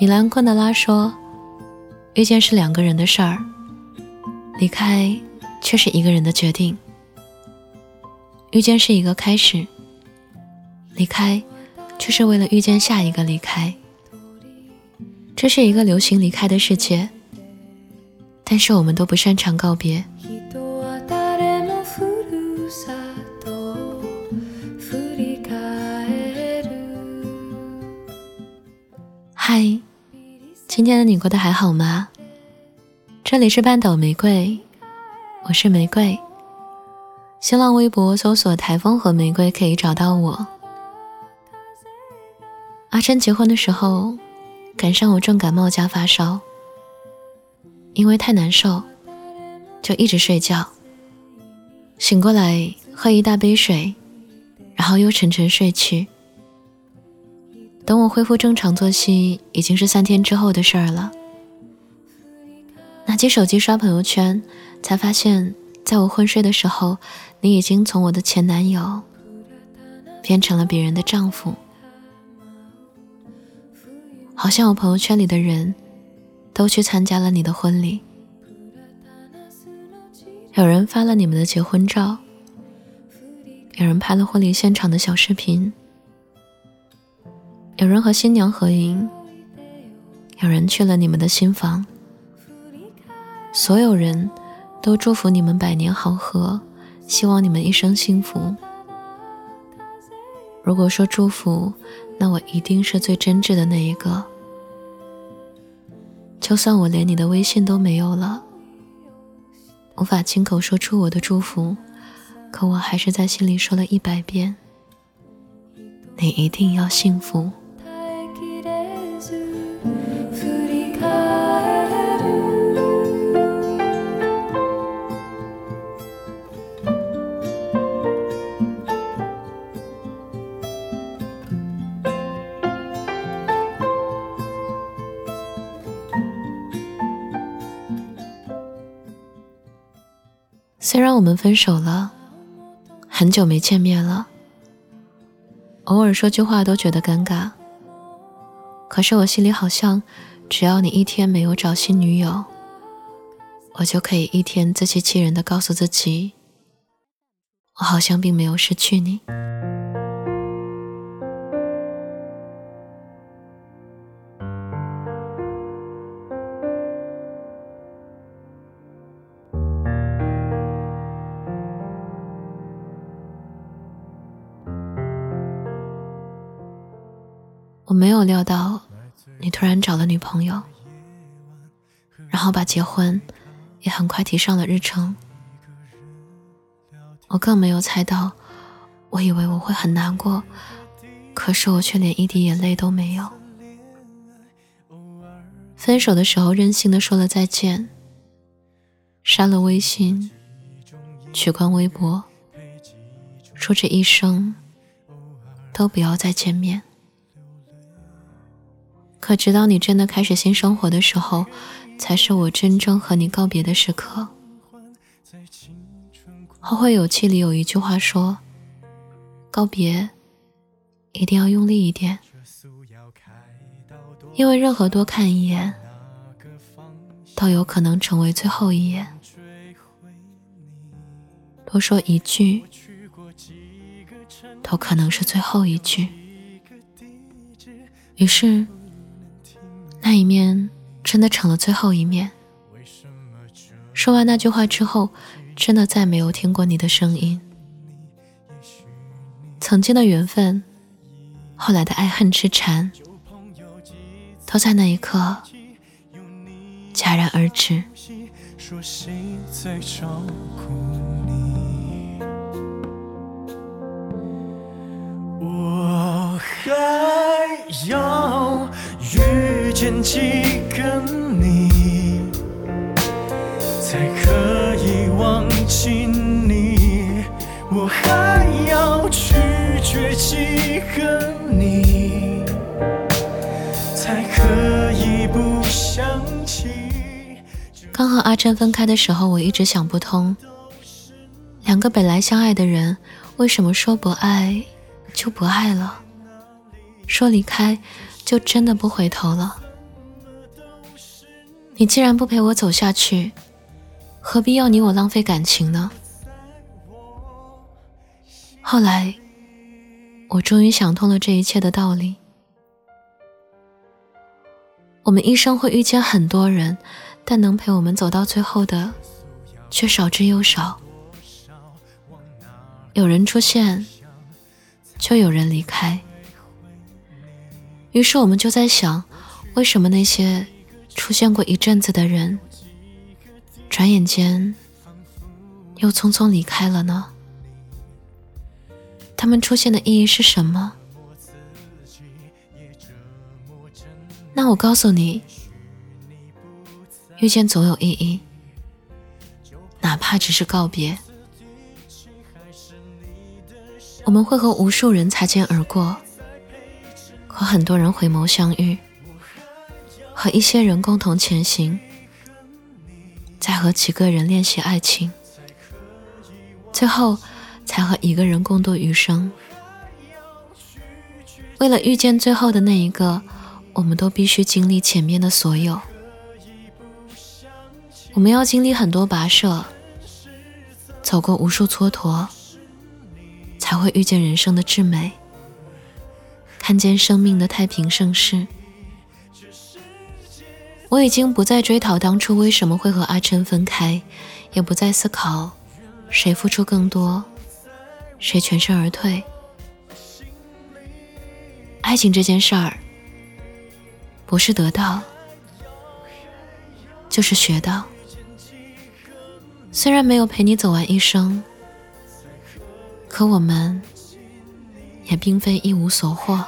米兰昆德拉说：“遇见是两个人的事儿，离开却是一个人的决定。遇见是一个开始，离开却是为了遇见下一个离开。这是一个流行离开的世界，但是我们都不擅长告别。”嗨，今天的你过得还好吗？这里是半岛玫瑰，我是玫瑰。新浪微博搜索“台风和玫瑰”可以找到我。阿琛结婚的时候，赶上我重感冒加发烧，因为太难受，就一直睡觉。醒过来喝一大杯水，然后又沉沉睡去。等我恢复正常作息，已经是三天之后的事儿了。拿起手机刷朋友圈，才发现，在我昏睡的时候，你已经从我的前男友变成了别人的丈夫。好像我朋友圈里的人都去参加了你的婚礼，有人发了你们的结婚照，有人拍了婚礼现场的小视频。有人和新娘合影，有人去了你们的新房，所有人都祝福你们百年好合，希望你们一生幸福。如果说祝福，那我一定是最真挚的那一个。就算我连你的微信都没有了，无法亲口说出我的祝福，可我还是在心里说了一百遍：你一定要幸福。虽然我们分手了，很久没见面了，偶尔说句话都觉得尴尬。可是我心里好像，只要你一天没有找新女友，我就可以一天自欺欺人的告诉自己，我好像并没有失去你。有料到，你突然找了女朋友，然后把结婚也很快提上了日程。我更没有猜到，我以为我会很难过，可是我却连一滴眼泪都没有。分手的时候任性的说了再见，删了微信，取关微博，说这一生都不要再见面。可直到你真的开始新生活的时候，才是我真正和你告别的时刻。后会有期里有一句话说：“告别一定要用力一点，因为任何多看一眼，都有可能成为最后一眼；多说一句，都可能是最后一句。”于是。那一面真的成了最后一面。说完那句话之后，真的再没有听过你的声音。曾经的缘分，后来的爱恨痴缠，都在那一刻戛然而止。我还要。遇见几个你，才可以忘记你？我还要拒绝几个你，才可以不想起？刚和阿珍分开的时候，我一直想不通，两个本来相爱的人，为什么说不爱就不爱了？说离开。就真的不回头了。你既然不陪我走下去，何必要你我浪费感情呢？后来，我终于想通了这一切的道理。我们一生会遇见很多人，但能陪我们走到最后的，却少之又少。有人出现，就有人离开。于是我们就在想，为什么那些出现过一阵子的人，转眼间又匆匆离开了呢？他们出现的意义是什么？那我告诉你，遇见总有意义，哪怕只是告别。我们会和无数人擦肩而过，和很多人回眸相遇，和一些人共同前行，再和几个人练习爱情，最后。才和一个人共度余生。为了遇见最后的那一个，我们都必须经历前面的所有。我们要经历很多跋涉，走过无数蹉跎，才会遇见人生的至美，看见生命的太平盛世。我已经不再追讨当初为什么会和阿琛分开，也不再思考谁付出更多。谁全身而退？爱情这件事儿，不是得到，就是学到。虽然没有陪你走完一生，可我们也并非一无所获。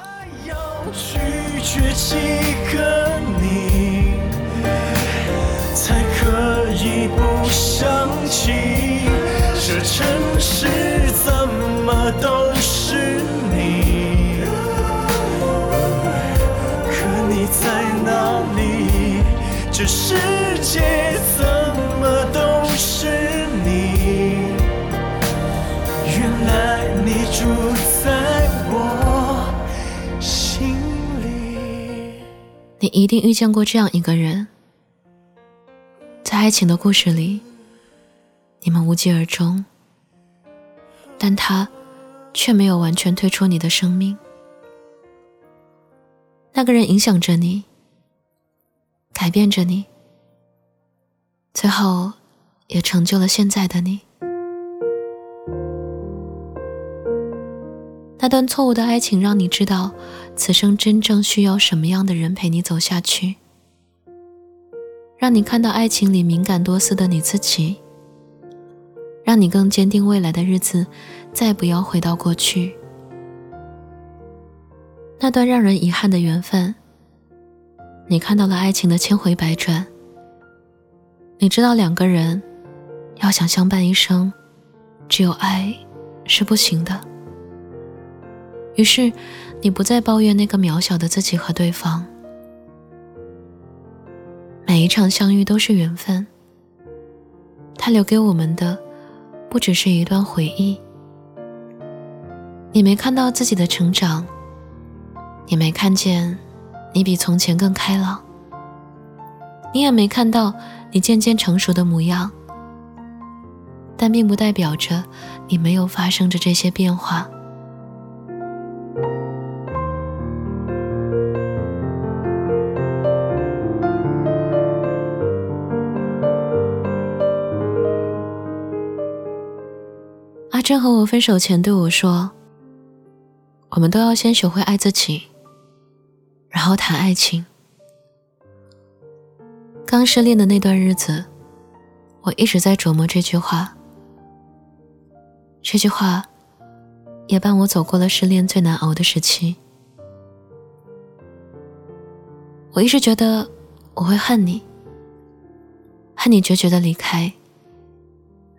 这世界怎么都是你？原来你住在我心里。你一定遇见过这样一个人，在爱情的故事里，你们无疾而终，但他。却没有完全退出你的生命。那个人影响着你，改变着你，最后也成就了现在的你。那段错误的爱情让你知道，此生真正需要什么样的人陪你走下去，让你看到爱情里敏感多思的你自己。让你更坚定未来的日子，再不要回到过去那段让人遗憾的缘分。你看到了爱情的千回百转，你知道两个人要想相伴一生，只有爱是不行的。于是，你不再抱怨那个渺小的自己和对方。每一场相遇都是缘分，它留给我们的。不只是一段回忆，你没看到自己的成长，也没看见你比从前更开朗，你也没看到你渐渐成熟的模样，但并不代表着你没有发生着这些变化。阿珍和我分手前对我说：“我们都要先学会爱自己，然后谈爱情。”刚失恋的那段日子，我一直在琢磨这句话。这句话也伴我走过了失恋最难熬的时期。我一直觉得我会恨你，恨你决绝的离开。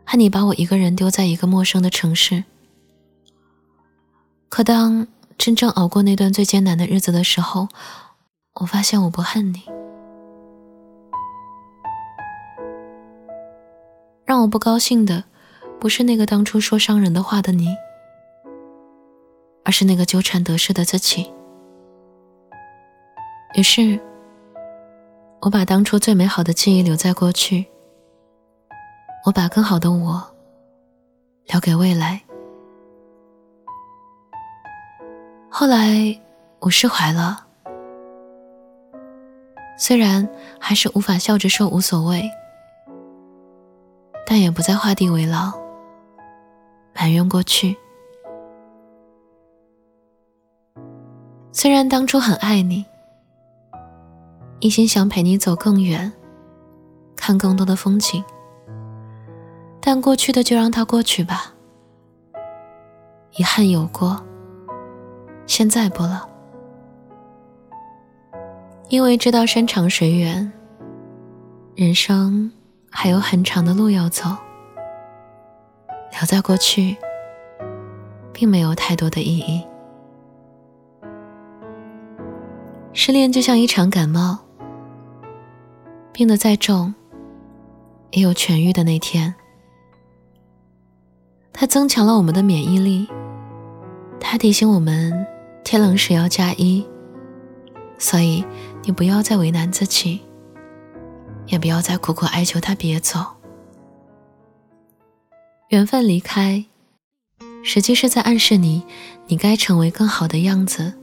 恨你把我一个人丢在一个陌生的城市。可当真正熬过那段最艰难的日子的时候，我发现我不恨你。让我不高兴的，不是那个当初说伤人的话的你，而是那个纠缠得失的自己。于是，我把当初最美好的记忆留在过去，我把更好的我留给未来。后来我释怀了，虽然还是无法笑着说无所谓，但也不再画地为牢，埋怨过去。虽然当初很爱你，一心想陪你走更远，看更多的风景，但过去的就让它过去吧。遗憾有过，现在不了，因为知道山长水远，人生还有很长的路要走，留在过去，并没有太多的意义。失恋就像一场感冒，病得再重，也有痊愈的那天。它增强了我们的免疫力，它提醒我们天冷时要加衣。所以，你不要再为难自己，也不要再苦苦哀求他别走。缘分离开，实际是在暗示你，你该成为更好的样子。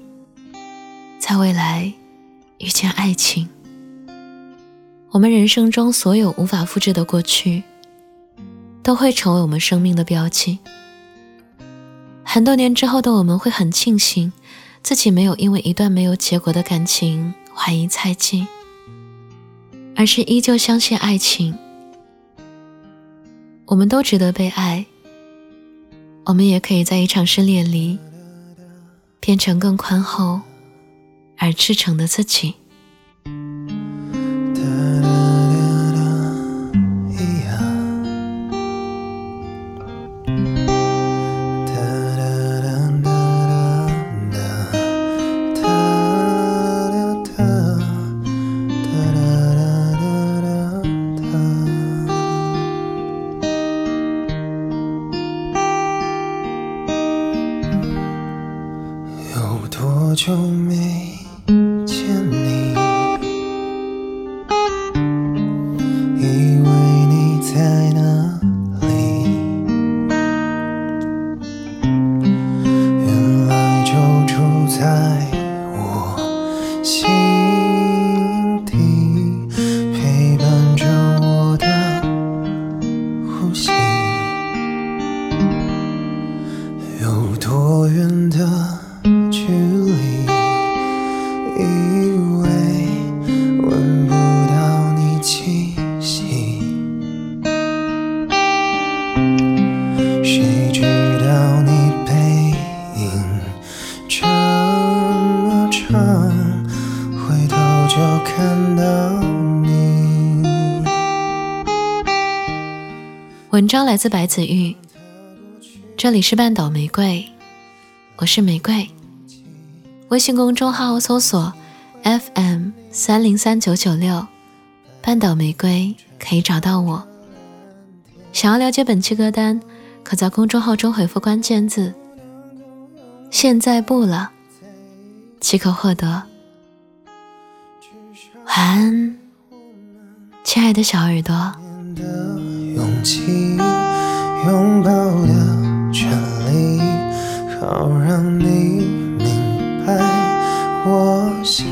在未来遇见爱情，我们人生中所有无法复制的过去，都会成为我们生命的标记。很多年之后的我们会很庆幸，自己没有因为一段没有结果的感情怀疑猜忌，而是依旧相信爱情。我们都值得被爱，我们也可以在一场失恋里，变成更宽厚。而赤诚的自己。就没？文章来自白子玉，这里是半岛玫瑰，我是玫瑰。微信公众号搜索 FM 三零三九九六，半岛玫瑰可以找到我。想要了解本期歌单，可在公众号中回复关键字“现在不了”，即可获得。晚安，亲爱的小耳朵。勇气拥抱的权利，好让你明白我心